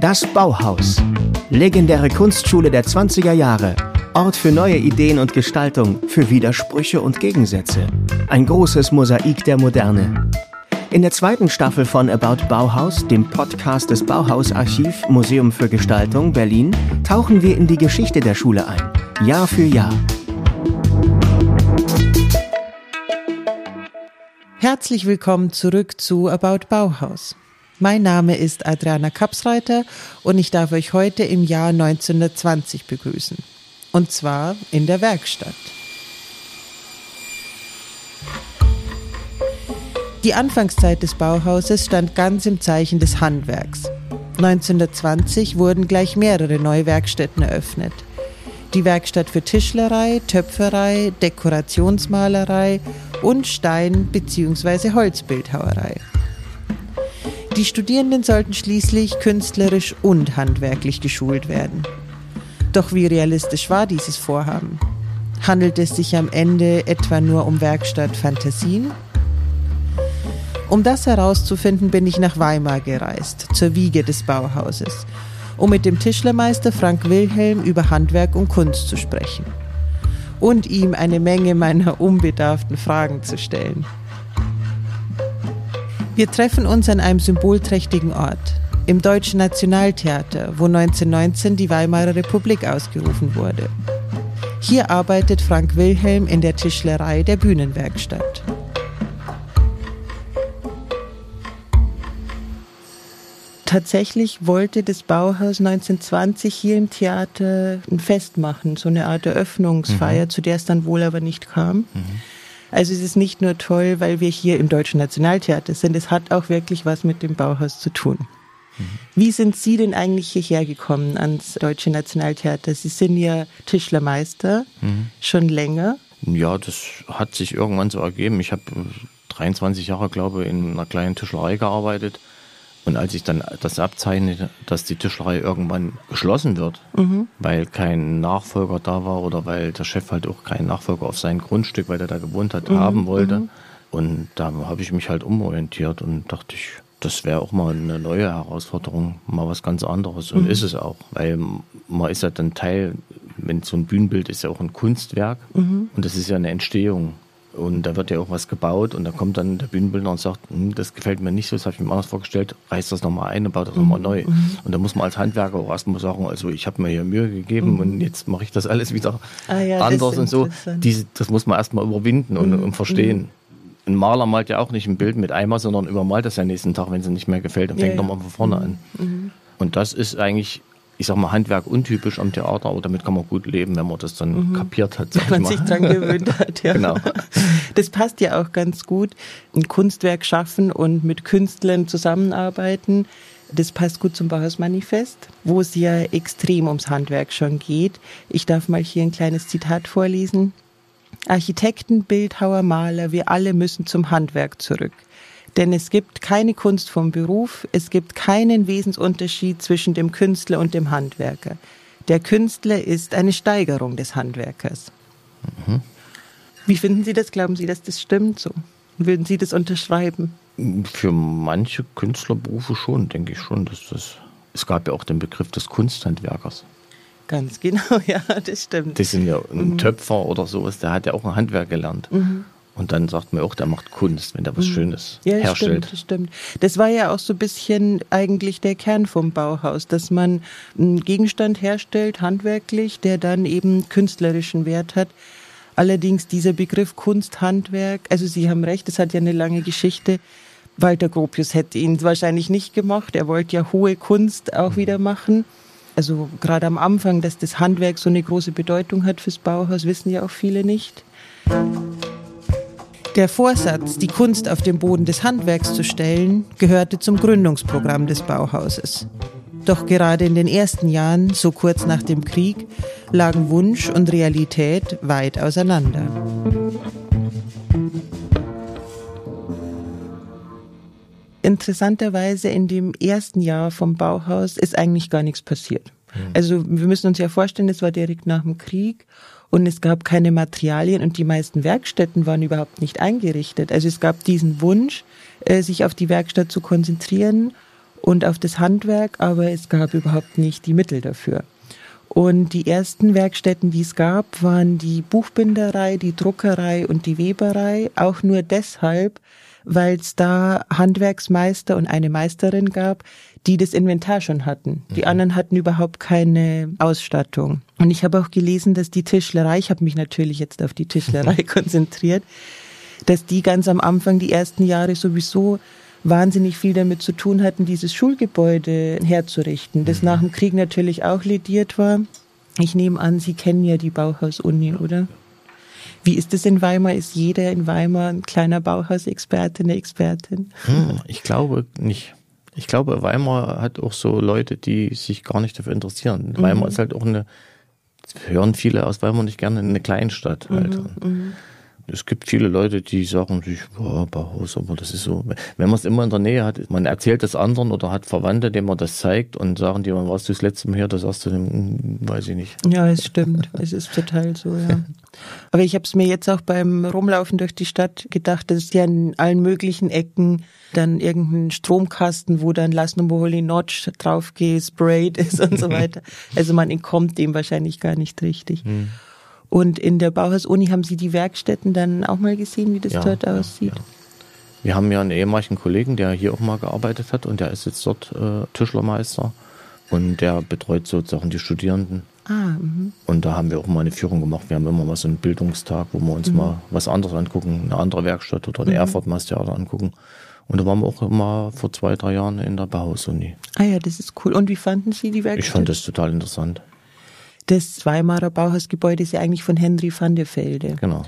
Das Bauhaus. Legendäre Kunstschule der 20er Jahre. Ort für neue Ideen und Gestaltung, für Widersprüche und Gegensätze. Ein großes Mosaik der Moderne. In der zweiten Staffel von About Bauhaus, dem Podcast des Bauhausarchiv Museum für Gestaltung Berlin, tauchen wir in die Geschichte der Schule ein. Jahr für Jahr. Herzlich willkommen zurück zu About Bauhaus. Mein Name ist Adriana Kapsreiter und ich darf euch heute im Jahr 1920 begrüßen. Und zwar in der Werkstatt. Die Anfangszeit des Bauhauses stand ganz im Zeichen des Handwerks. 1920 wurden gleich mehrere neue Werkstätten eröffnet. Die Werkstatt für Tischlerei, Töpferei, Dekorationsmalerei und Stein- bzw. Holzbildhauerei. Die Studierenden sollten schließlich künstlerisch und handwerklich geschult werden. Doch wie realistisch war dieses Vorhaben? Handelt es sich am Ende etwa nur um Werkstatt Fantasien? Um das herauszufinden, bin ich nach Weimar gereist, zur Wiege des Bauhauses, um mit dem Tischlermeister Frank Wilhelm über Handwerk und Kunst zu sprechen und ihm eine Menge meiner unbedarften Fragen zu stellen. Wir treffen uns an einem symbolträchtigen Ort, im Deutschen Nationaltheater, wo 1919 die Weimarer Republik ausgerufen wurde. Hier arbeitet Frank Wilhelm in der Tischlerei der Bühnenwerkstatt. Tatsächlich wollte das Bauhaus 1920 hier im Theater ein Fest machen, so eine Art Eröffnungsfeier, mhm. zu der es dann wohl aber nicht kam. Mhm. Also es ist nicht nur toll, weil wir hier im Deutschen Nationaltheater sind, es hat auch wirklich was mit dem Bauhaus zu tun. Mhm. Wie sind Sie denn eigentlich hierher gekommen ans Deutsche Nationaltheater? Sie sind ja Tischlermeister mhm. schon länger. Ja, das hat sich irgendwann so ergeben. Ich habe 23 Jahre, glaube ich, in einer kleinen Tischlerei gearbeitet und als ich dann das abzeichnete, dass die Tischlerei irgendwann geschlossen wird, mhm. weil kein Nachfolger da war oder weil der Chef halt auch keinen Nachfolger auf sein Grundstück, weil er da gewohnt hat, mhm. haben wollte. Mhm. Und da habe ich mich halt umorientiert und dachte ich, das wäre auch mal eine neue Herausforderung, mal was ganz anderes. Und mhm. ist es auch, weil man ist ja dann Teil, wenn so ein Bühnenbild ist ja auch ein Kunstwerk mhm. und das ist ja eine Entstehung. Und da wird ja auch was gebaut und da kommt dann der Bühnenbildner und sagt, hm, das gefällt mir nicht so, das habe ich mir anders vorgestellt, reißt das nochmal ein und baut das mhm. nochmal neu. Mhm. Und da muss man als Handwerker auch erstmal sagen, also ich habe mir hier Mühe gegeben mhm. und jetzt mache ich das alles wieder ah, ja, anders und so. Diese, das muss man erstmal überwinden und, und verstehen. Mhm. Ein Maler malt ja auch nicht ein Bild mit Eimer, sondern übermalt das ja nächsten Tag, wenn es nicht mehr gefällt und ja, fängt ja. nochmal von vorne an. Mhm. Und das ist eigentlich ich sag mal, Handwerk untypisch am Theater, aber damit kann man gut leben, wenn man das dann mhm. kapiert hat. Wenn man sich dran gewöhnt hat, ja. genau. Das passt ja auch ganz gut. Ein Kunstwerk schaffen und mit Künstlern zusammenarbeiten. Das passt gut zum Bauhausmanifest, wo es ja extrem ums Handwerk schon geht. Ich darf mal hier ein kleines Zitat vorlesen. Architekten, Bildhauer, Maler, wir alle müssen zum Handwerk zurück. Denn es gibt keine Kunst vom Beruf, es gibt keinen Wesensunterschied zwischen dem Künstler und dem Handwerker. Der Künstler ist eine Steigerung des Handwerkers. Mhm. Wie finden Sie das? Glauben Sie, dass das stimmt so? Würden Sie das unterschreiben? Für manche Künstlerberufe schon, denke ich schon, dass das. Es gab ja auch den Begriff des Kunsthandwerkers. Ganz genau, ja, das stimmt. Das sind ja ein mhm. Töpfer oder sowas, der hat ja auch ein Handwerk gelernt. Mhm. Und dann sagt man auch, der macht Kunst, wenn der was mhm. Schönes ja, herstellt. Stimmt, das stimmt. Das war ja auch so ein bisschen eigentlich der Kern vom Bauhaus, dass man einen Gegenstand herstellt, handwerklich, der dann eben künstlerischen Wert hat. Allerdings dieser Begriff Kunsthandwerk, also Sie haben recht, das hat ja eine lange Geschichte. Walter Gropius hätte ihn wahrscheinlich nicht gemacht. Er wollte ja hohe Kunst auch mhm. wieder machen. Also gerade am Anfang, dass das Handwerk so eine große Bedeutung hat fürs Bauhaus, wissen ja auch viele nicht. Der Vorsatz, die Kunst auf den Boden des Handwerks zu stellen, gehörte zum Gründungsprogramm des Bauhauses. Doch gerade in den ersten Jahren, so kurz nach dem Krieg, lagen Wunsch und Realität weit auseinander. Interessanterweise in dem ersten Jahr vom Bauhaus ist eigentlich gar nichts passiert. Mhm. Also wir müssen uns ja vorstellen, es war direkt nach dem Krieg und es gab keine Materialien und die meisten Werkstätten waren überhaupt nicht eingerichtet. Also es gab diesen Wunsch, äh, sich auf die Werkstatt zu konzentrieren und auf das Handwerk, aber es gab überhaupt nicht die Mittel dafür. Und die ersten Werkstätten, die es gab, waren die Buchbinderei, die Druckerei und die Weberei, auch nur deshalb, weil es da Handwerksmeister und eine Meisterin gab, die das Inventar schon hatten. Die mhm. anderen hatten überhaupt keine Ausstattung. Und ich habe auch gelesen, dass die Tischlerei, ich habe mich natürlich jetzt auf die Tischlerei konzentriert, dass die ganz am Anfang die ersten Jahre sowieso wahnsinnig viel damit zu tun hatten, dieses Schulgebäude herzurichten, das mhm. nach dem Krieg natürlich auch lediert war. Ich nehme an, Sie kennen ja die Bauhaus-Uni, oder? Wie ist es in Weimar? Ist jeder in Weimar ein kleiner Bauhausexperte, eine Expertin? Hm, ich glaube nicht. Ich glaube, Weimar hat auch so Leute, die sich gar nicht dafür interessieren. Mhm. Weimar ist halt auch eine, hören viele aus Weimar nicht gerne, eine Kleinstadt halt. Mhm es gibt viele Leute, die sagen sich, boah, Bauhaus, aber das ist so. Wenn man es immer in der Nähe hat, man erzählt das anderen oder hat Verwandte, denen man das zeigt und sagen die, wann warst du das letzte Mal hier, das sagst du, hm, weiß ich nicht. Ja, es stimmt. es ist total so, ja. Aber ich habe es mir jetzt auch beim Rumlaufen durch die Stadt gedacht, dass es ja in allen möglichen Ecken dann irgendein Stromkasten, wo dann Number Holy Notch drauf gesprayt ist und so weiter. Also man entkommt dem wahrscheinlich gar nicht richtig. Hm. Und in der Bauhaus-Uni haben Sie die Werkstätten dann auch mal gesehen, wie das ja, dort aussieht? Ja, Wir haben ja einen ehemaligen Kollegen, der hier auch mal gearbeitet hat und der ist jetzt dort äh, Tischlermeister und der betreut sozusagen die Studierenden. Ah, mh. und da haben wir auch mal eine Führung gemacht. Wir haben immer mal so einen Bildungstag, wo wir uns mhm. mal was anderes angucken, eine andere Werkstatt oder eine mhm. Erfurt Theater angucken. Und da waren wir auch immer vor zwei, drei Jahren in der Bauhaus-Uni. Ah ja, das ist cool. Und wie fanden Sie die Werkstatt? Ich fand das total interessant. Das Weimarer Bauhausgebäude ist ja eigentlich von Henry van der Velde. Genau.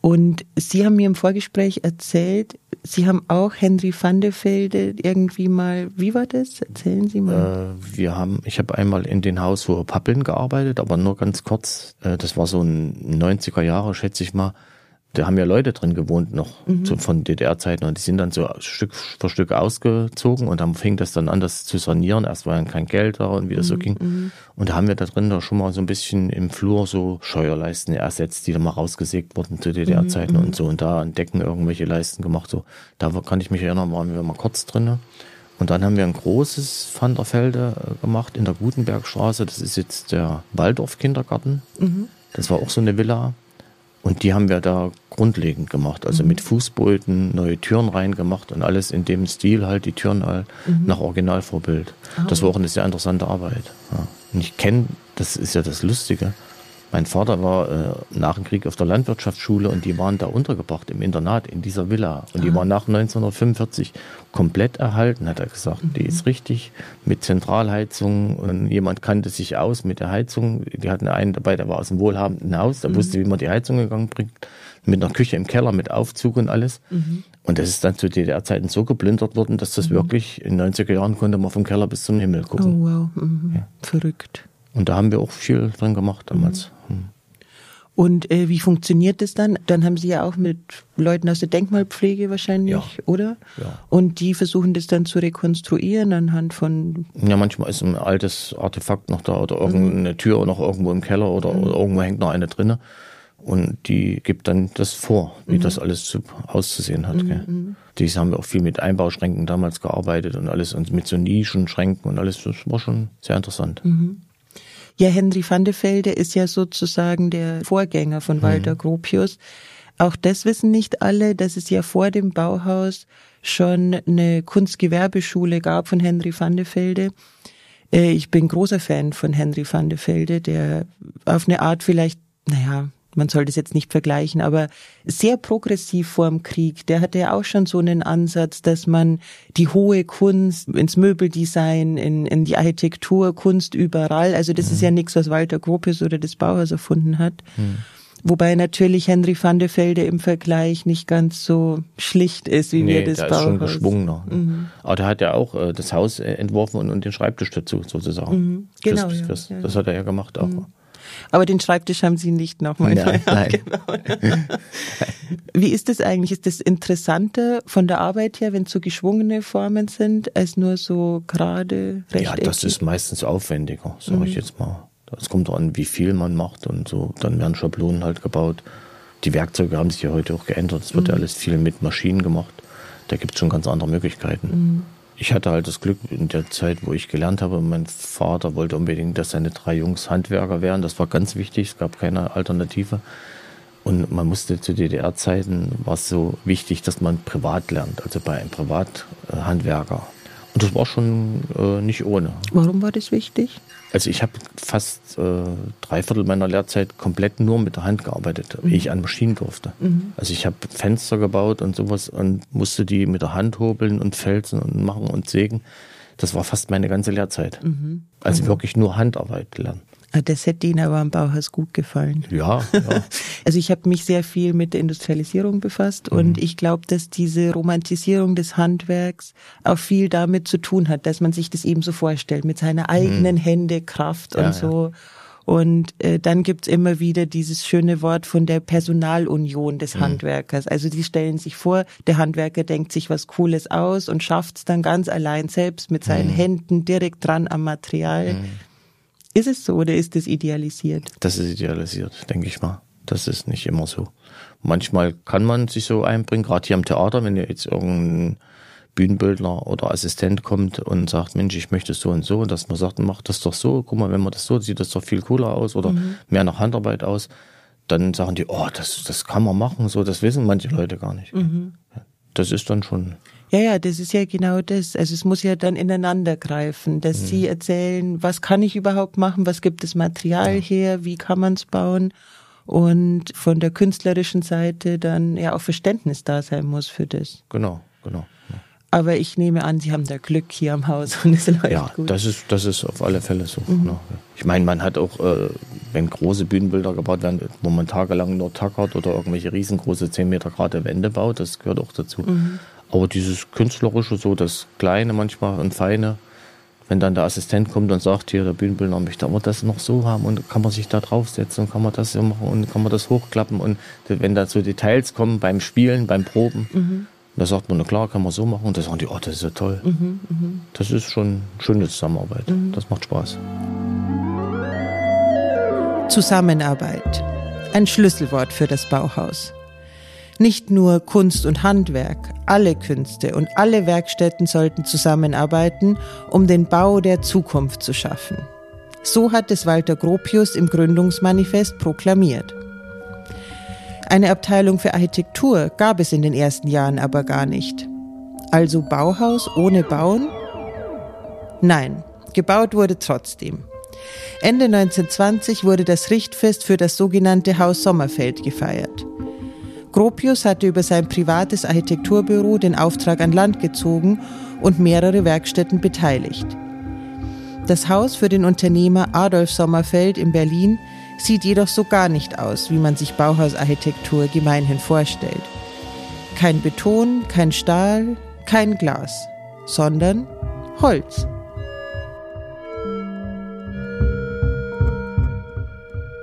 Und Sie haben mir im Vorgespräch erzählt, Sie haben auch Henry van der Velde irgendwie mal, wie war das? Erzählen Sie mal. Äh, wir haben, ich habe einmal in den Haus vor Pappeln gearbeitet, aber nur ganz kurz. Äh, das war so ein 90er Jahre, schätze ich mal da haben ja Leute drin gewohnt noch mhm. zu, von DDR-Zeiten und die sind dann so Stück für Stück ausgezogen und dann fing das dann an, das zu sanieren. Erst war dann kein Geld da und wie das mhm. so ging. Mhm. Und da haben wir da drin da schon mal so ein bisschen im Flur so Scheuerleisten ersetzt, die dann mal rausgesägt wurden zu DDR-Zeiten mhm. und so und da an Decken irgendwelche Leisten gemacht. So, da kann ich mich erinnern, waren wir mal kurz drin. Und dann haben wir ein großes Van der Velde äh, gemacht in der Gutenbergstraße. Das ist jetzt der Waldorf-Kindergarten. Mhm. Das war auch so eine Villa. Und die haben wir da grundlegend gemacht, also mhm. mit Fußböden, neue Türen reingemacht und alles in dem Stil halt, die Türen halt mhm. nach Originalvorbild. Oh. Das war auch eine sehr interessante Arbeit. Ja. Und ich kenne, das ist ja das Lustige, mein Vater war äh, nach dem Krieg auf der Landwirtschaftsschule und die waren da untergebracht im Internat in dieser Villa. Und die ah. war nach 1945 komplett erhalten, hat er gesagt. Mhm. Die ist richtig mit Zentralheizung und jemand kannte sich aus mit der Heizung. Die hatten einen dabei, der war aus dem wohlhabenden Haus, der mhm. wusste, wie man die Heizung gegangen bringt. Mit einer Küche im Keller, mit Aufzug und alles. Mhm. Und das ist dann zu DDR-Zeiten so geplündert worden, dass das mhm. wirklich in 90er Jahren konnte man vom Keller bis zum Himmel gucken. Oh wow, mhm. ja. verrückt. Und da haben wir auch viel dran gemacht damals. Mhm. Hm. Und äh, wie funktioniert das dann? Dann haben Sie ja auch mit Leuten aus der Denkmalpflege wahrscheinlich, ja. oder? Ja. Und die versuchen das dann zu rekonstruieren anhand von. Ja, manchmal ist ein altes Artefakt noch da oder irgendeine mhm. Tür noch irgendwo im Keller oder, mhm. oder, irgendwo hängt noch eine drinne. Und die gibt dann das vor, wie mhm. das alles zu, auszusehen hat. Mhm. Mhm. Dies haben wir auch viel mit Einbauschränken damals gearbeitet und alles und mit so Nischenschränken und alles. Das war schon sehr interessant. Mhm. Ja, Henry van de Velde ist ja sozusagen der Vorgänger von Walter mhm. Gropius. Auch das wissen nicht alle, dass es ja vor dem Bauhaus schon eine Kunstgewerbeschule gab von Henry van de Velde. Äh, ich bin großer Fan von Henry van de Velde, der auf eine Art vielleicht, naja, man soll das jetzt nicht vergleichen, aber sehr progressiv vor dem Krieg. Der hatte ja auch schon so einen Ansatz, dass man die hohe Kunst ins Möbeldesign, in, in die Architektur, Kunst überall, also das mhm. ist ja nichts, was Walter Gropius oder das Bauhaus erfunden hat. Mhm. Wobei natürlich Henry van der Velde im Vergleich nicht ganz so schlicht ist, wie nee, wir das der Bauhaus. Ist schon geschwungener. Mhm. Aber der hat ja auch äh, das Haus äh, entworfen und, und, den Schreibtisch dazu sozusagen. Mhm. Genau. Fürs, fürs, ja, das hat er ja gemacht auch. Mhm. Aber den Schreibtisch haben Sie nicht nochmal neu nein. Wie ist das eigentlich? Ist das interessanter von der Arbeit her, wenn es so geschwungene Formen sind, als nur so gerade rechteckig? Ja, das ist meistens aufwendiger, sage mhm. ich jetzt mal. Es kommt an, wie viel man macht und so. Dann werden Schablonen halt gebaut. Die Werkzeuge haben sich ja heute auch geändert. Es wird mhm. ja alles viel mit Maschinen gemacht. Da gibt es schon ganz andere Möglichkeiten. Mhm. Ich hatte halt das Glück in der Zeit, wo ich gelernt habe, mein Vater wollte unbedingt, dass seine drei Jungs Handwerker wären. Das war ganz wichtig, es gab keine Alternative. Und man musste zu DDR-Zeiten, war es so wichtig, dass man privat lernt, also bei einem Privathandwerker. Und das war schon äh, nicht ohne. Warum war das wichtig? Also ich habe fast äh, drei Viertel meiner Lehrzeit komplett nur mit der Hand gearbeitet, mhm. ehe ich an Maschinen durfte. Mhm. Also ich habe Fenster gebaut und sowas und musste die mit der Hand hobeln und felsen und machen und sägen. Das war fast meine ganze Lehrzeit. Mhm. Also mhm. wirklich nur Handarbeit lernen. Ah, das hätte Ihnen aber am Bauhaus gut gefallen. Ja. ja. Also ich habe mich sehr viel mit der Industrialisierung befasst mhm. und ich glaube, dass diese Romantisierung des Handwerks auch viel damit zu tun hat, dass man sich das eben so vorstellt, mit seiner eigenen mhm. Hände, Kraft ja, und so. Ja. Und äh, dann gibt's immer wieder dieses schöne Wort von der Personalunion des mhm. Handwerkers. Also die stellen sich vor, der Handwerker denkt sich was Cooles aus und schafft's dann ganz allein selbst mit seinen mhm. Händen direkt dran am Material. Mhm. Ist es so oder ist es idealisiert? Das ist idealisiert, denke ich mal. Das ist nicht immer so. Manchmal kann man sich so einbringen, gerade hier am Theater, wenn jetzt irgendein Bühnenbildner oder Assistent kommt und sagt, Mensch, ich möchte so und so, und dass man sagt, mach das doch so, guck mal, wenn man das so sieht, das doch viel cooler aus oder mhm. mehr nach Handarbeit aus, dann sagen die, oh, das, das kann man machen, so, das wissen manche Leute gar nicht. Mhm. Das ist dann schon ja, ja, das ist ja genau das. Also es muss ja dann ineinander greifen, dass mhm. Sie erzählen, was kann ich überhaupt machen, was gibt das Material ja. her, wie kann man es bauen und von der künstlerischen Seite dann ja auch Verständnis da sein muss für das. Genau, genau. Aber ich nehme an, Sie haben da Glück hier am Haus und es läuft ja, gut. das ist, das ist auf alle Fälle so. Mhm. Ne? Ich meine, man hat auch, äh, wenn große Bühnenbilder gebaut werden, wo man tagelang nur tackert oder irgendwelche riesengroße 10 Meter gerade Wände baut, das gehört auch dazu. Mhm. Aber dieses Künstlerische, so das Kleine manchmal und Feine, wenn dann der Assistent kommt und sagt, hier, der Bühnenbildner möchte aber das noch so haben und kann man sich da draufsetzen und kann man das so machen und kann man das hochklappen und wenn da so Details kommen beim Spielen, beim Proben, mhm. da sagt man, na klar, kann man so machen und da sagen die, oh, das ist ja toll. Mhm, mh. Das ist schon eine schöne Zusammenarbeit. Mhm. Das macht Spaß. Zusammenarbeit. Ein Schlüsselwort für das Bauhaus. Nicht nur Kunst und Handwerk, alle Künste und alle Werkstätten sollten zusammenarbeiten, um den Bau der Zukunft zu schaffen. So hat es Walter Gropius im Gründungsmanifest proklamiert. Eine Abteilung für Architektur gab es in den ersten Jahren aber gar nicht. Also Bauhaus ohne Bauen? Nein, gebaut wurde trotzdem. Ende 1920 wurde das Richtfest für das sogenannte Haus Sommerfeld gefeiert. Gropius hatte über sein privates Architekturbüro den Auftrag an Land gezogen und mehrere Werkstätten beteiligt. Das Haus für den Unternehmer Adolf Sommerfeld in Berlin sieht jedoch so gar nicht aus, wie man sich Bauhausarchitektur gemeinhin vorstellt. Kein Beton, kein Stahl, kein Glas, sondern Holz.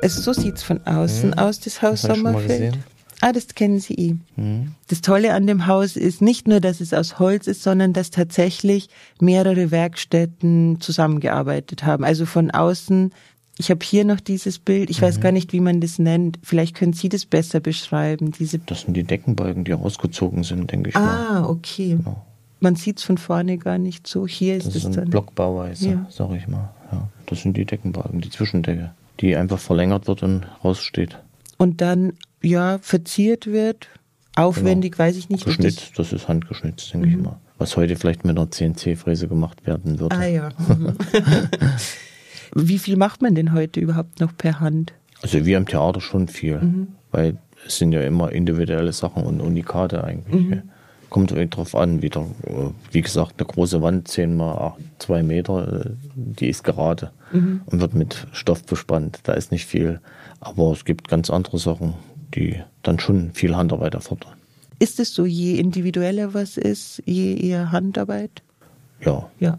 Also so sieht es von außen mhm. aus, das Haus Sommerfeld. Ah, das kennen Sie eh. Mhm. Das Tolle an dem Haus ist nicht nur, dass es aus Holz ist, sondern dass tatsächlich mehrere Werkstätten zusammengearbeitet haben. Also von außen, ich habe hier noch dieses Bild, ich mhm. weiß gar nicht, wie man das nennt. Vielleicht können Sie das besser beschreiben. Diese das sind die Deckenbalken, die rausgezogen sind, denke ich ah, mal. Ah, okay. Genau. Man sieht es von vorne gar nicht so. Hier ist das es ist dann. Blockbauweise, ja. sag ich mal. Ja, das sind die Deckenbalken, die Zwischendecke, die einfach verlängert wird und raussteht. Und dann ja, verziert wird. Aufwendig, genau. weiß ich nicht. Geschnitzt, das, ist handgeschnitzt, denke mhm. ich mal. Was heute vielleicht mit einer CNC-Fräse gemacht werden würde. Ah ja. Mhm. Wie viel macht man denn heute überhaupt noch per Hand? Also wir im Theater schon viel, mhm. weil es sind ja immer individuelle Sachen und Unikate eigentlich. Mhm. Kommt drauf an, wieder, wie gesagt, eine große Wand, 10 mal 2 Meter, äh, die ist gerade mhm. und wird mit Stoff bespannt. Da ist nicht viel. Aber es gibt ganz andere Sachen, die dann schon viel Handarbeit erfordern. Ist es so, je individueller was ist, je eher Handarbeit? Ja. Ja.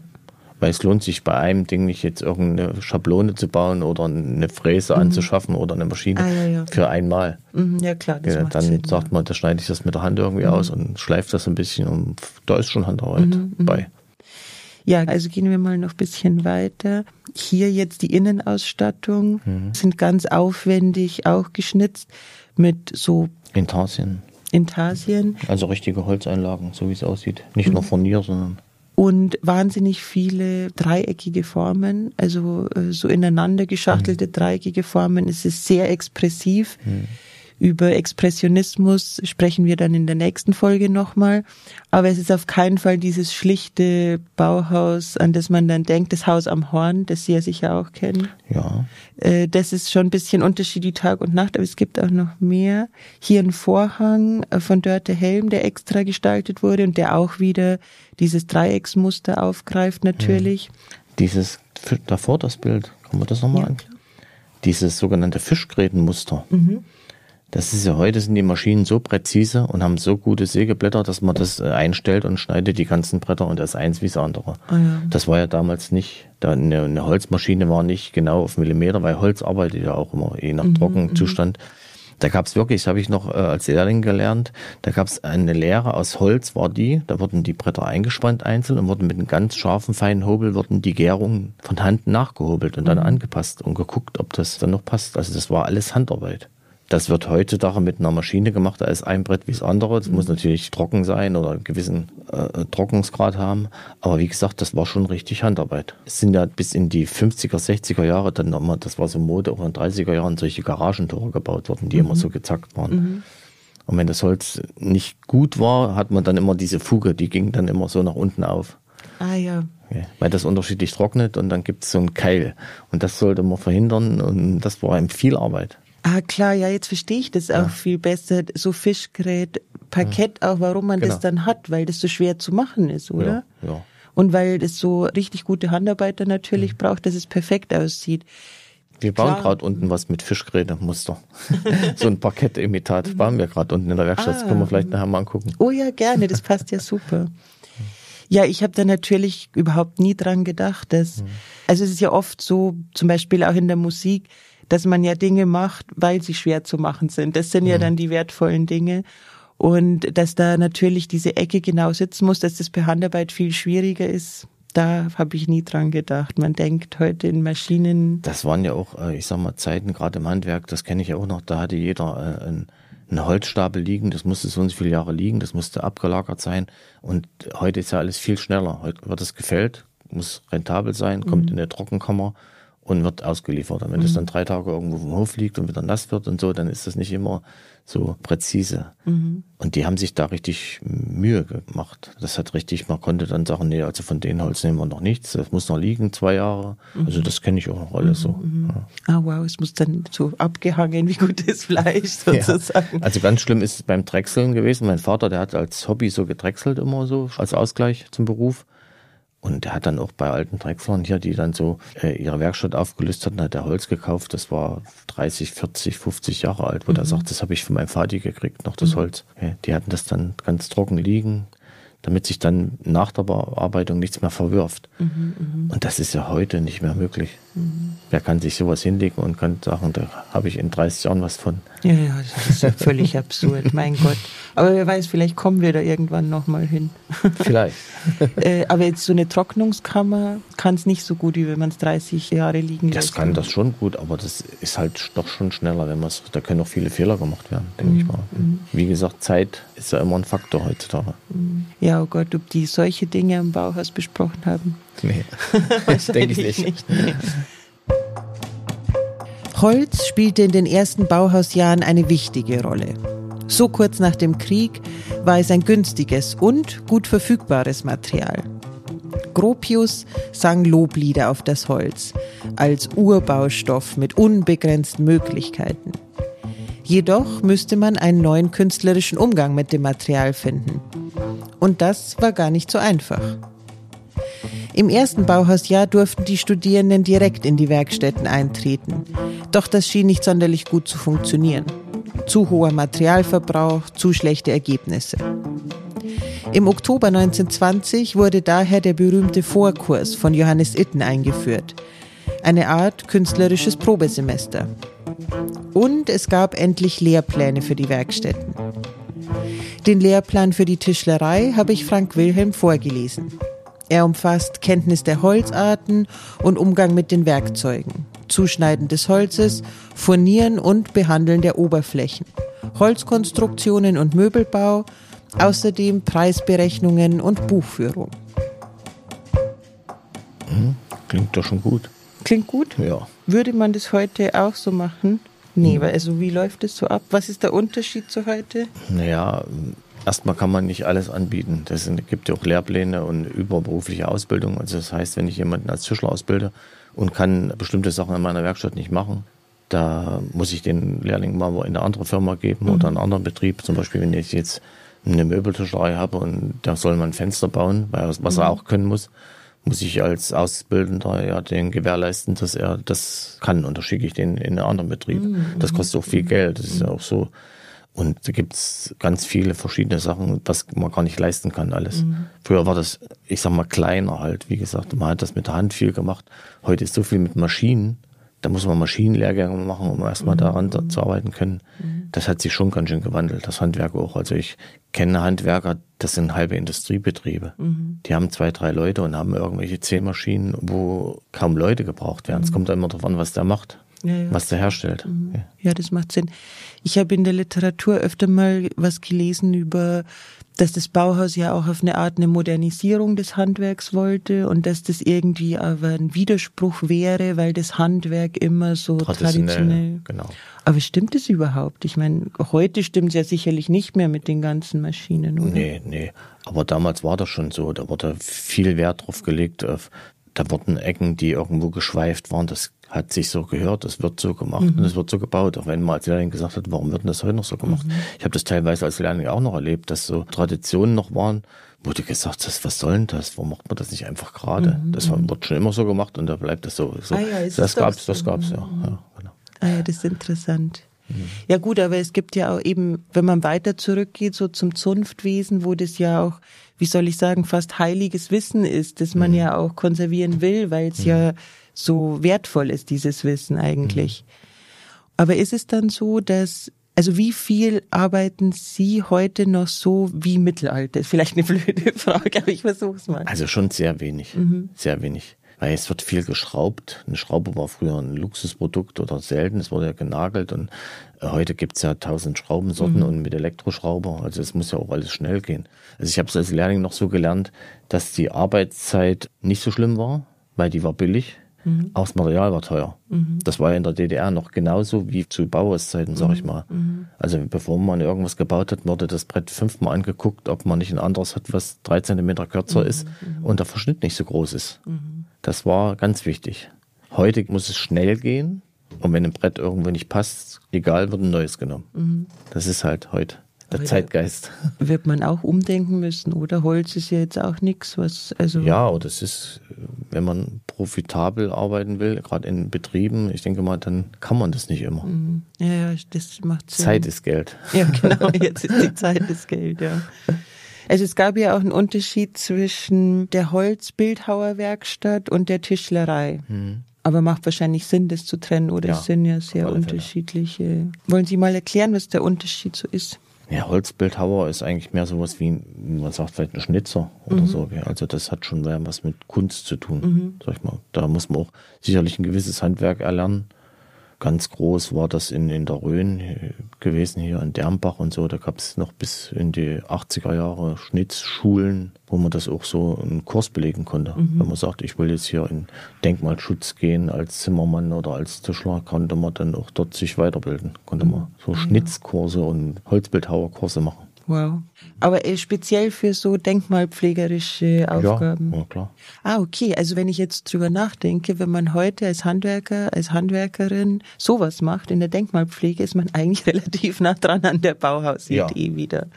Weil es lohnt sich bei einem Ding nicht jetzt irgendeine Schablone zu bauen oder eine Fräse mhm. anzuschaffen oder eine Maschine ah, ja, ja. für einmal. Mhm, ja klar. Ja, dann Sinn, sagt man, da schneide ich das mit der Hand irgendwie mhm. aus und schleife das ein bisschen und da ist schon Handarbeit mhm, mhm. bei. Ja, also gehen wir mal noch ein bisschen weiter. Hier jetzt die Innenausstattung mhm. sind ganz aufwendig auch geschnitzt mit so Intarsien. Intarsien. Also richtige Holzeinlagen, so wie es aussieht. Nicht mhm. nur Furnier, sondern und wahnsinnig viele dreieckige Formen, also äh, so ineinander geschachtelte mhm. dreieckige Formen. Es ist sehr expressiv. Mhm. Über Expressionismus sprechen wir dann in der nächsten Folge nochmal. Aber es ist auf keinen Fall dieses schlichte Bauhaus, an das man dann denkt, das Haus am Horn, das Sie ja sicher auch kennen. Ja. Äh, das ist schon ein bisschen Unterschied wie Tag und Nacht, aber es gibt auch noch mehr. Hier ein Vorhang äh, von Dörte Helm, der extra gestaltet wurde und der auch wieder dieses Dreiecksmuster aufgreift natürlich. Dieses davor das Bild, kann man das nochmal ja, an? Dieses sogenannte Fischgrätenmuster. Mhm. Das ist ja heute sind die Maschinen so präzise und haben so gute Sägeblätter, dass man das äh, einstellt und schneidet die ganzen Bretter und das eins wie das andere. Oh ja. Das war ja damals nicht. Eine, eine, Holzmaschine war nicht genau auf Millimeter, weil Holz arbeitet ja auch immer je nach mhm, Trockenzustand. Mhm. Da gab es wirklich, das habe ich noch äh, als Lehrling gelernt, da gab es eine Lehre aus Holz, war die, da wurden die Bretter eingespannt einzeln und wurden mit einem ganz scharfen, feinen Hobel, wurden die Gärungen von Hand nachgehobelt und dann mhm. angepasst und geguckt, ob das dann noch passt. Also das war alles Handarbeit. Das wird heutzutage mit einer Maschine gemacht, da ist ein Brett wie das andere. Das mhm. muss natürlich trocken sein oder einen gewissen äh, Trocknungsgrad haben. Aber wie gesagt, das war schon richtig Handarbeit. Es sind ja bis in die 50er, 60er Jahre dann nochmal, das war so Mode, auch in den 30er Jahren solche Garagentore gebaut worden, die mhm. immer so gezackt waren. Mhm. Und wenn das Holz nicht gut war, hat man dann immer diese Fuge, die ging dann immer so nach unten auf. Ah ja. Okay. Weil das unterschiedlich trocknet und dann gibt es so einen Keil. Und das sollte man verhindern und das war eben viel Arbeit. Ah klar, ja, jetzt verstehe ich das ja. auch viel besser. So Fischgerät, Parkett auch, warum man genau. das dann hat, weil das so schwer zu machen ist, oder? Ja. ja. Und weil das so richtig gute Handarbeiter natürlich mhm. braucht, dass es perfekt aussieht. Wir bauen gerade unten was mit Fischgerätemuster. so ein Parkettimitat bauen wir gerade unten in der Werkstatt. Ah. Das können wir vielleicht nachher mal angucken. Oh ja, gerne, das passt ja super. Ja, ich habe da natürlich überhaupt nie dran gedacht, dass, mhm. also es ist ja oft so, zum Beispiel auch in der Musik, dass man ja Dinge macht, weil sie schwer zu machen sind. Das sind ja, ja mhm. dann die wertvollen Dinge. Und dass da natürlich diese Ecke genau sitzen muss, dass das bei Handarbeit viel schwieriger ist, da habe ich nie dran gedacht. Man denkt heute in Maschinen. Das waren ja auch, äh, ich sag mal, Zeiten, gerade im Handwerk, das kenne ich ja auch noch, da hatte jeder äh, einen, einen Holzstapel liegen, das musste so und so viele Jahre liegen, das musste abgelagert sein. Und heute ist ja alles viel schneller. Heute wird es gefällt, muss rentabel sein, kommt mhm. in eine Trockenkammer und wird ausgeliefert. Und wenn mhm. das dann drei Tage irgendwo vom Hof liegt und wieder nass wird und so, dann ist das nicht immer so präzise. Mhm. Und die haben sich da richtig Mühe gemacht. Das hat richtig, man konnte dann sagen, nee, also von den Holz nehmen wir noch nichts, das muss noch liegen, zwei Jahre. Mhm. Also das kenne ich auch noch alles so. Mhm. Ja. Ah wow, es muss dann so abgehangen wie gutes Fleisch sozusagen. Ja. Also ganz schlimm ist es beim Drechseln gewesen. Mein Vater, der hat als Hobby so gedrechselt immer so, als Ausgleich zum Beruf. Und er hat dann auch bei alten Dreckfahrern hier, die dann so äh, ihre Werkstatt aufgelöst hatten, hat er Holz gekauft. Das war 30, 40, 50 Jahre alt, wo mhm. er sagt, das habe ich von meinem Vati gekriegt, noch das mhm. Holz. Ja, die hatten das dann ganz trocken liegen, damit sich dann nach der Bearbeitung nichts mehr verwirft. Mhm, mh. Und das ist ja heute nicht mehr möglich. Mhm. Wer kann sich sowas hinlegen und kann sagen, da habe ich in 30 Jahren was von. Ja, ja, das ist ja völlig absurd, mein Gott. Aber wer weiß, vielleicht kommen wir da irgendwann nochmal hin. Vielleicht. äh, aber jetzt so eine Trocknungskammer kann es nicht so gut, wie wenn man es 30 Jahre liegen lässt. Das kann das schon gut, aber das ist halt doch schon schneller, wenn man es, da können auch viele Fehler gemacht werden, denke mhm. ich mal. Mhm. Wie gesagt, Zeit ist ja immer ein Faktor heutzutage. Mhm. Ja, oh Gott, ob die solche Dinge im Bauhaus besprochen haben. Nee, das denke ich nicht. nicht nee. Holz spielte in den ersten Bauhausjahren eine wichtige Rolle. So kurz nach dem Krieg war es ein günstiges und gut verfügbares Material. Gropius sang Loblieder auf das Holz als Urbaustoff mit unbegrenzten Möglichkeiten. Jedoch müsste man einen neuen künstlerischen Umgang mit dem Material finden. Und das war gar nicht so einfach. Im ersten Bauhausjahr durften die Studierenden direkt in die Werkstätten eintreten. Doch das schien nicht sonderlich gut zu funktionieren zu hoher Materialverbrauch, zu schlechte Ergebnisse. Im Oktober 1920 wurde daher der berühmte Vorkurs von Johannes Itten eingeführt, eine Art künstlerisches Probesemester. Und es gab endlich Lehrpläne für die Werkstätten. Den Lehrplan für die Tischlerei habe ich Frank Wilhelm vorgelesen. Er umfasst Kenntnis der Holzarten und Umgang mit den Werkzeugen. Zuschneiden des Holzes, Furnieren und Behandeln der Oberflächen, Holzkonstruktionen und Möbelbau, außerdem Preisberechnungen und Buchführung. Hm, klingt doch schon gut. Klingt gut? Ja. Würde man das heute auch so machen? Nee, weil also wie läuft es so ab? Was ist der Unterschied zu heute? Naja, erstmal kann man nicht alles anbieten. Es gibt ja auch Lehrpläne und überberufliche Ausbildung. Also das heißt, wenn ich jemanden als Tischler ausbilde und kann bestimmte Sachen in meiner Werkstatt nicht machen, da muss ich den Lehrling mal in eine andere Firma geben mhm. oder einen anderen Betrieb. Zum Beispiel, wenn ich jetzt eine Möbeltischlerei habe und da soll man Fenster bauen, weil was mhm. er auch können muss, muss ich als Ausbildender ja den gewährleisten, dass er das kann. Und da schicke ich den in einen anderen Betrieb. Mhm. Das kostet auch viel Geld. Das ist ja auch so. Und da gibt's ganz viele verschiedene Sachen, was man gar nicht leisten kann, alles. Mhm. Früher war das, ich sag mal, kleiner halt. Wie gesagt, man hat das mit der Hand viel gemacht. Heute ist so viel mit Maschinen. Da muss man Maschinenlehrgänge machen, um erstmal mhm. daran zu arbeiten können. Mhm. Das hat sich schon ganz schön gewandelt, das Handwerk auch. Also ich kenne Handwerker, das sind halbe Industriebetriebe. Mhm. Die haben zwei, drei Leute und haben irgendwelche zehn Maschinen, wo kaum Leute gebraucht werden. Es mhm. kommt immer darauf an, was der macht. Ja, ja. was der herstellt. Mhm. Ja. ja, das macht Sinn. Ich habe in der Literatur öfter mal was gelesen über dass das Bauhaus ja auch auf eine Art eine Modernisierung des Handwerks wollte und dass das irgendwie aber ein Widerspruch wäre, weil das Handwerk immer so traditionell. traditionell genau. Aber stimmt es überhaupt? Ich meine, heute stimmt es ja sicherlich nicht mehr mit den ganzen Maschinen, oder? Nee, nee. Aber damals war das schon so. Da wurde viel Wert drauf gelegt. Auf, da wurden Ecken, die irgendwo geschweift waren. Das hat sich so gehört, es wird so gemacht mhm. und es wird so gebaut. Auch wenn man als Lehrling gesagt hat, warum wird denn das heute noch so gemacht? Mhm. Ich habe das teilweise als Lehrling auch noch erlebt, dass so Traditionen noch waren, wo du gesagt hast, was soll denn das? Warum macht man das nicht einfach gerade? Mhm. Das wird schon immer so gemacht und da bleibt das so. so. Ah ja, das gab's, das gab's, ja. Mhm. ja genau. Ah ja, das ist interessant. Mhm. Ja gut, aber es gibt ja auch eben, wenn man weiter zurückgeht, so zum Zunftwesen, wo das ja auch, wie soll ich sagen, fast heiliges Wissen ist, das man mhm. ja auch konservieren will, weil es ja so wertvoll ist dieses Wissen eigentlich. Mhm. Aber ist es dann so, dass also wie viel arbeiten Sie heute noch so wie Mittelalter? Vielleicht eine blöde Frage, aber ich versuche es mal. Also schon sehr wenig, mhm. sehr wenig. Weil es wird viel geschraubt. Eine Schraube war früher ein Luxusprodukt oder selten, es wurde ja genagelt und äh, heute gibt's ja tausend Schraubensorten mhm. und mit Elektroschrauber. Also es muss ja auch alles schnell gehen. Also ich habe es als Lehrling noch so gelernt, dass die Arbeitszeit nicht so schlimm war, weil die war billig Mhm. Auch das Material war teuer. Mhm. Das war ja in der DDR noch genauso wie zu Bauerszeiten, sag ich mhm. mal. Mhm. Also bevor man irgendwas gebaut hat, wurde das Brett fünfmal angeguckt, ob man nicht ein anderes hat, was drei Zentimeter kürzer mhm. ist und der Verschnitt nicht so groß ist. Das war ganz wichtig. Heute muss es schnell gehen und wenn ein Brett irgendwo nicht passt, egal, wird ein neues genommen. Das ist halt heute der Zeitgeist. Wird man auch umdenken müssen, oder? Holz ist ja jetzt auch nichts, was, also. Ja, das ist, wenn man profitabel arbeiten will, gerade in Betrieben, ich denke mal, dann kann man das nicht immer. Mhm. Ja, ja, das macht Sinn. Zeit ist Geld. Ja, genau, jetzt ist die Zeit das Geld, ja. Also es gab ja auch einen Unterschied zwischen der Holzbildhauerwerkstatt und der Tischlerei. Mhm. Aber macht wahrscheinlich Sinn, das zu trennen, oder? Ja, es sind ja sehr unterschiedliche. Wollen Sie mal erklären, was der Unterschied so ist? Ja, Holzbildhauer ist eigentlich mehr sowas wie, man sagt vielleicht ein Schnitzer oder mhm. so. Also das hat schon mehr was mit Kunst zu tun, mhm. sag ich mal. Da muss man auch sicherlich ein gewisses Handwerk erlernen. Ganz groß war das in, in der Rhön gewesen, hier in Dermbach und so. Da gab es noch bis in die 80er Jahre Schnitzschulen, wo man das auch so einen Kurs belegen konnte. Mhm. Wenn man sagt, ich will jetzt hier in Denkmalschutz gehen als Zimmermann oder als Tischler, konnte man dann auch dort sich weiterbilden. Konnte mhm. man so Schnitzkurse und Holzbildhauerkurse machen. Wow. Aber äh, speziell für so denkmalpflegerische Aufgaben. Ja, ja, klar. Ah, okay. Also wenn ich jetzt drüber nachdenke, wenn man heute als Handwerker, als Handwerkerin sowas macht in der Denkmalpflege, ist man eigentlich relativ nah dran an der Bauhausidee ja. wieder.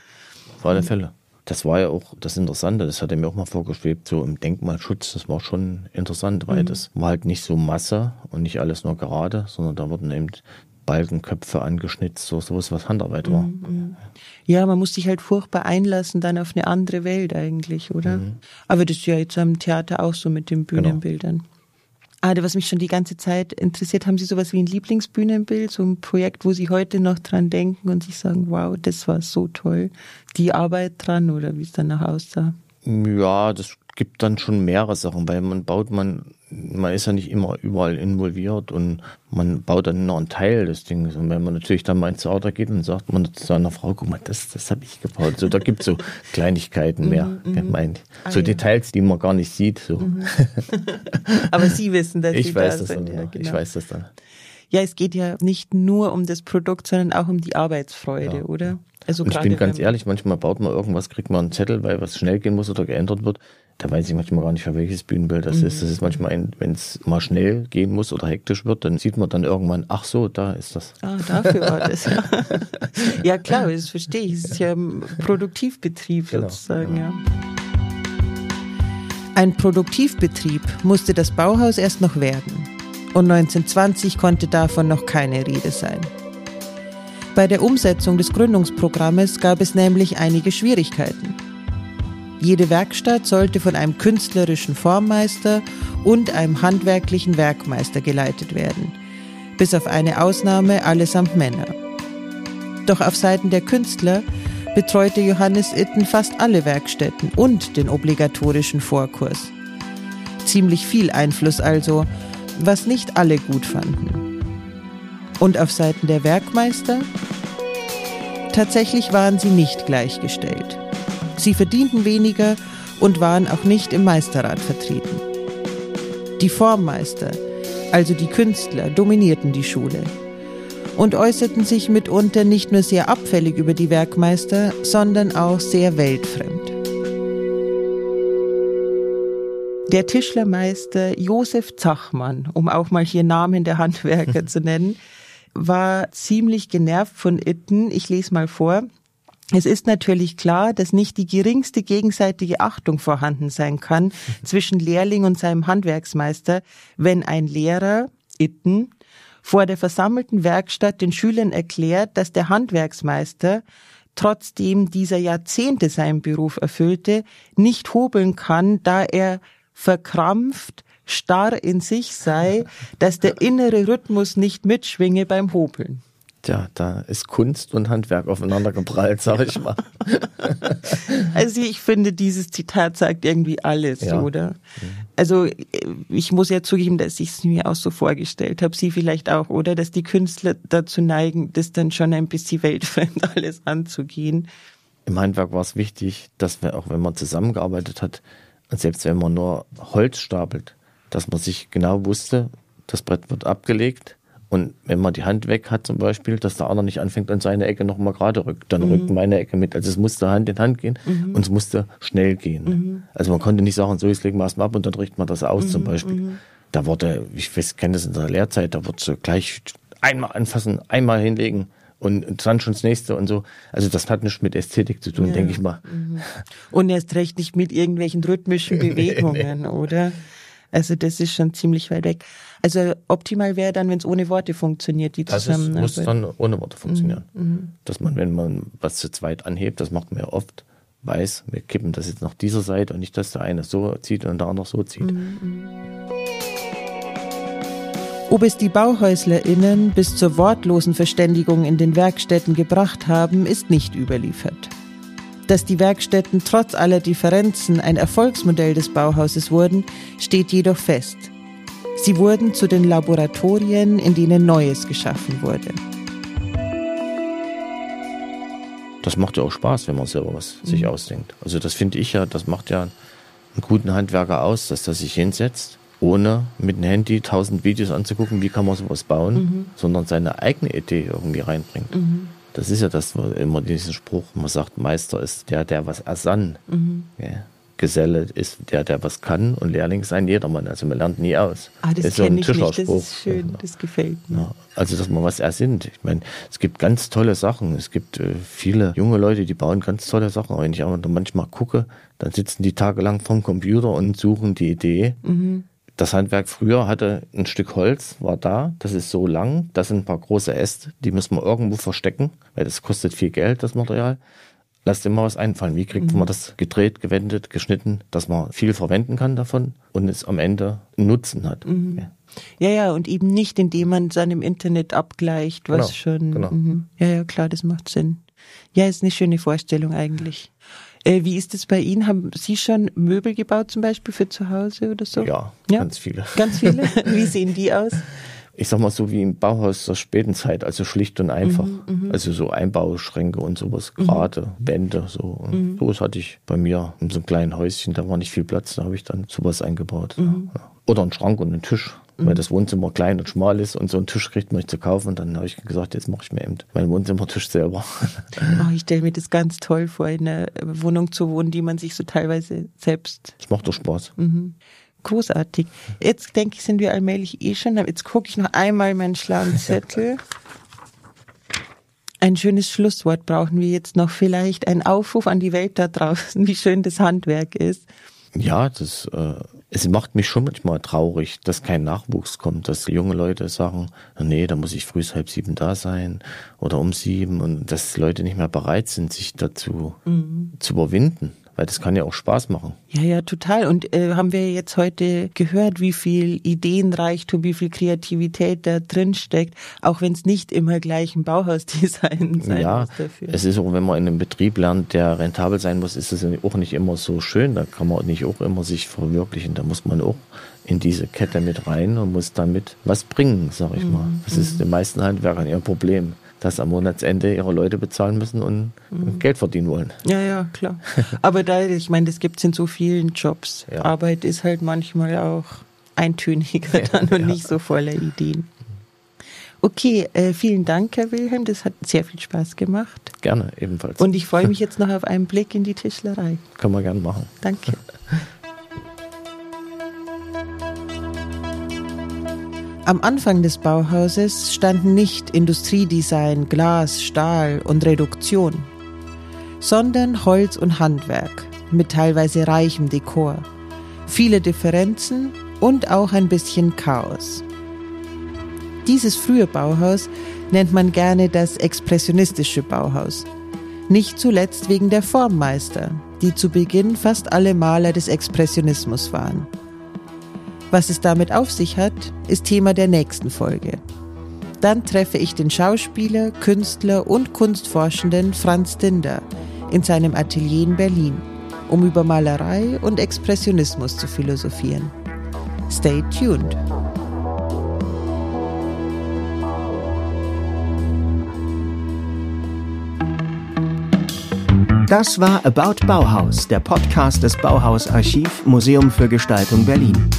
Auf alle Fälle. Das war ja auch das Interessante, das hat er mir auch mal vorgeschwebt, so im Denkmalschutz, das war schon interessant, weil mhm. das war halt nicht so Masse und nicht alles nur gerade, sondern da wurden eben Balkenköpfe angeschnitzt, so sowas, was Handarbeit war. Mhm, mhm. Ja, man muss sich halt furchtbar einlassen dann auf eine andere Welt eigentlich, oder? Mhm. Aber das ist ja jetzt am Theater auch so mit den genau. Bühnenbildern. Genau. Ah, was mich schon die ganze Zeit interessiert, haben Sie sowas wie ein Lieblingsbühnenbild, so ein Projekt, wo Sie heute noch dran denken und sich sagen, wow, das war so toll, die Arbeit dran oder wie es danach aussah? Ja, das gibt dann schon mehrere Sachen, weil man baut man man ist ja nicht immer überall involviert und man baut dann noch einen Teil des Dings. Und wenn man natürlich dann mal ins Theater geht und sagt man zu seiner Frau, guck mal, das, das habe ich gebaut. So, da gibt es so Kleinigkeiten mehr, Mhm, gemeint. Ah, So ja. Details, die man gar nicht sieht. So. Aber Sie wissen, dass Ich Sie weiß da das sind. dann. Ja, genau. Ich weiß das dann. ja, es geht ja nicht nur um das Produkt, sondern auch um die Arbeitsfreude, Ja. oder? Also Und ich bin ganz ehrlich, manchmal baut man irgendwas, kriegt man einen Zettel, weil was schnell gehen muss oder geändert wird. Da weiß ich manchmal gar nicht, für welches Bühnenbild das ist. Das ist manchmal, ein, wenn es mal schnell gehen muss oder hektisch wird, dann sieht man dann irgendwann, ach so, da ist das. Ah, dafür war das. Ja, ja klar, das verstehe ich. Es ist ja ein Produktivbetrieb Genau. sozusagen, ja. Ein Produktivbetrieb musste das Bauhaus erst noch werden. Und 1920 konnte davon noch keine Rede sein. Bei der Umsetzung des Gründungsprogrammes gab es nämlich einige Schwierigkeiten. Jede Werkstatt sollte von einem künstlerischen Formmeister und einem handwerklichen Werkmeister geleitet werden. Bis auf eine Ausnahme allesamt Männer. Doch auf Seiten der Künstler betreute Johannes Itten fast alle Werkstätten und den obligatorischen Vorkurs. Ziemlich viel Einfluss also, was nicht alle gut fanden. Und auf Seiten der Werkmeister? Tatsächlich waren sie nicht gleichgestellt. Sie verdienten weniger und waren auch nicht im Meisterrat vertreten. Die Formmeister, also die Künstler, dominierten die Schule und äußerten sich mitunter nicht nur sehr abfällig über die Werkmeister, sondern auch sehr weltfremd. Der Tischlermeister Josef Zachmann, um auch mal hier Namen der Handwerker zu nennen, war ziemlich genervt von Itten. Ich lese mal vor. Es ist natürlich klar, dass nicht die geringste gegenseitige Achtung vorhanden sein kann zwischen Lehrling und seinem Handwerksmeister, wenn ein Lehrer, Itten, vor der versammelten Werkstatt den Schülern erklärt, dass der Handwerksmeister, trotzdem dieser Jahrzehnte seinen Beruf erfüllte, nicht hobeln kann, da er verkrampft, starr in sich sei, dass der innere Rhythmus nicht mitschwinge beim Hobeln. Tja, da ist Kunst und Handwerk aufeinander geprallt, sag ich mal. Also ich finde, dieses Zitat sagt irgendwie alles, Ja. oder? Also ich muss ja zugeben, dass ich es mir auch so vorgestellt habe, Sie vielleicht auch, oder? Dass die Künstler dazu neigen, das dann schon ein bisschen weltfremd alles anzugehen. Im Handwerk war es wichtig, dass wir, auch wenn man zusammengearbeitet hat, und selbst wenn man nur Holz stapelt, dass man sich genau wusste, das Brett wird abgelegt. Und wenn man die Hand weg hat zum Beispiel, dass der andere nicht anfängt an seine Ecke nochmal gerade rückt, dann rückt meine Ecke mit. Also es musste Hand in Hand gehen und es musste schnell gehen. Also man konnte nicht sagen, so jetzt legen wir erstmal ab und dann richtet man das aus zum Beispiel. Da wurde, ich weiß, kenne das in der Lehrzeit, da wurde so gleich einmal anfassen, einmal hinlegen und dann schon das nächste und so. Also das hat nichts mit Ästhetik zu tun, Ja. denke ich mal. Und erst recht nicht mit irgendwelchen rhythmischen Bewegungen, oder? Also das ist schon ziemlich weit weg. Also optimal wäre dann, wenn es ohne Worte funktioniert, die Das ist, Zusammenarbeit. muss dann ohne Worte funktionieren. Mhm, Dass man, wenn man was zu zweit anhebt, das macht man ja oft, weiß, wir kippen das jetzt nach dieser Seite und nicht, dass der eine so zieht und der andere so zieht. Mhm. Ob es die BauhäuslerInnen bis zur wortlosen Verständigung in den Werkstätten gebracht haben, ist nicht überliefert. Dass die Werkstätten trotz aller Differenzen ein Erfolgsmodell des Bauhauses wurden, steht jedoch fest. Sie wurden zu den Laboratorien, in denen Neues geschaffen wurde. Das macht ja auch Spaß, wenn man selber was sich ausdenkt. Also das finde ich ja, das macht ja einen guten Handwerker aus, dass er sich hinsetzt, ohne mit dem Handy tausend Videos anzugucken, wie kann man sowas bauen, sondern seine eigene Idee irgendwie reinbringt. Das ist ja das, immer diesen Spruch, man sagt, Meister ist der, der was ersann. Ja. Geselle ist der, der was kann und Lehrling ist ein jedermann. Also man lernt nie aus. Ah, das ist so ein ich nicht, das Tischlerspruch. ist schön, das gefällt mir. Ja, also, dass man was ersinnt. Ich meine, es gibt ganz tolle Sachen. Es gibt äh, viele junge Leute, die bauen ganz tolle Sachen. Aber wenn ich aber dann manchmal gucke, dann sitzen die tagelang vorm Computer und suchen die Idee. Das Handwerk früher hatte ein Stück Holz, war da, das ist so lang, das sind ein paar große Äste, die müssen wir irgendwo verstecken, weil das kostet viel Geld, das Material. Lass dir mal was einfallen. Wie kriegt man das gedreht, gewendet, geschnitten, dass man viel verwenden kann davon und es am Ende einen Nutzen hat. Ja. Ja, ja, und eben nicht, indem man dann im Internet abgleicht, was Genau, schon. genau. Mhm. Ja, ja, klar, das macht Sinn. Ja, ist eine schöne Vorstellung eigentlich. Äh, wie ist es bei Ihnen? Haben Sie schon Möbel gebaut zum Beispiel für zu Hause oder so? Ja, ja? ganz viele. Ganz viele? wie sehen die aus? ich sag mal so wie im Bauhaus der späten Zeit, also schlicht und einfach. Mhm, mhm. also so Einbauschränke und sowas, gerade, mhm. Wände, so. Und mhm. sowas hatte ich bei mir in so einem kleinen Häuschen, da war nicht viel Platz, da habe ich dann sowas eingebaut. Mhm. Ja. Oder einen Schrank und einen Tisch, weil das Wohnzimmer klein und schmal ist und so einen Tisch kriegt man nicht zu kaufen. Und dann habe ich gesagt, jetzt mache ich mir eben meinen Wohnzimmertisch selber. Oh, ich stelle mir das ganz toll vor, in einer Wohnung zu wohnen, die man sich so teilweise selbst. Das macht doch Spaß. Großartig. Jetzt denke ich, sind wir allmählich eh schon. Jetzt gucke ich noch einmal meinen schlauen Zettel. Ein schönes Schlusswort brauchen wir jetzt noch. Vielleicht ein Aufruf an die Welt da draußen, wie schön das Handwerk ist. Ja, das, äh, es macht mich schon manchmal traurig, dass kein Nachwuchs kommt, dass junge Leute sagen, nee, da muss ich früh halb sieben da sein oder um sieben und dass Leute nicht mehr bereit sind, sich dazu mhm. zu überwinden weil das kann ja auch Spaß machen. Ja, ja, total. Und äh, haben wir jetzt heute gehört, wie viel Ideenreichtum, wie viel Kreativität da drin steckt, auch wenn es nicht immer gleich ein Bauhausdesign sein ja, muss dafür. Es ist auch, wenn man in einem Betrieb lernt, der rentabel sein muss, ist es auch nicht immer so schön. Da kann man nicht auch immer sich verwirklichen. Da muss man auch in diese Kette mit rein und muss damit was bringen, sag ich mal. Das ist mhm. den meisten Handwerkern ihr Problem dass am Monatsende ihre Leute bezahlen müssen und mhm. Geld verdienen wollen. Ja, ja, klar. Aber da, ich meine, das gibt es in so vielen Jobs. Ja. Arbeit ist halt manchmal auch eintöniger dann und ja. nicht so voller Ideen. Okay, äh, vielen Dank, Herr Wilhelm. Das hat sehr viel Spaß gemacht. Gerne, ebenfalls. Und ich freue mich jetzt noch auf einen Blick in die Tischlerei. Können wir gerne machen. Danke. Am Anfang des Bauhauses standen nicht Industriedesign, Glas, Stahl und Reduktion, sondern Holz und Handwerk mit teilweise reichem Dekor, viele Differenzen und auch ein bisschen Chaos. Dieses frühe Bauhaus nennt man gerne das expressionistische Bauhaus. Nicht zuletzt wegen der Formmeister, die zu Beginn fast alle Maler des Expressionismus waren. Was es damit auf sich hat, ist Thema der nächsten Folge. Dann treffe ich den Schauspieler, Künstler und Kunstforschenden Franz Dinder in seinem Atelier in Berlin, um über Malerei und Expressionismus zu philosophieren. Stay tuned! Das war About Bauhaus, der Podcast des Bauhaus Archiv Museum für Gestaltung Berlin.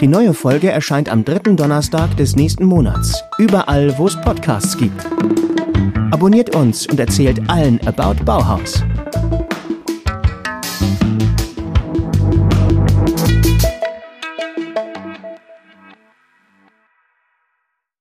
Die neue Folge erscheint am dritten Donnerstag des nächsten Monats, überall, wo es Podcasts gibt. Abonniert uns und erzählt allen about Bauhaus.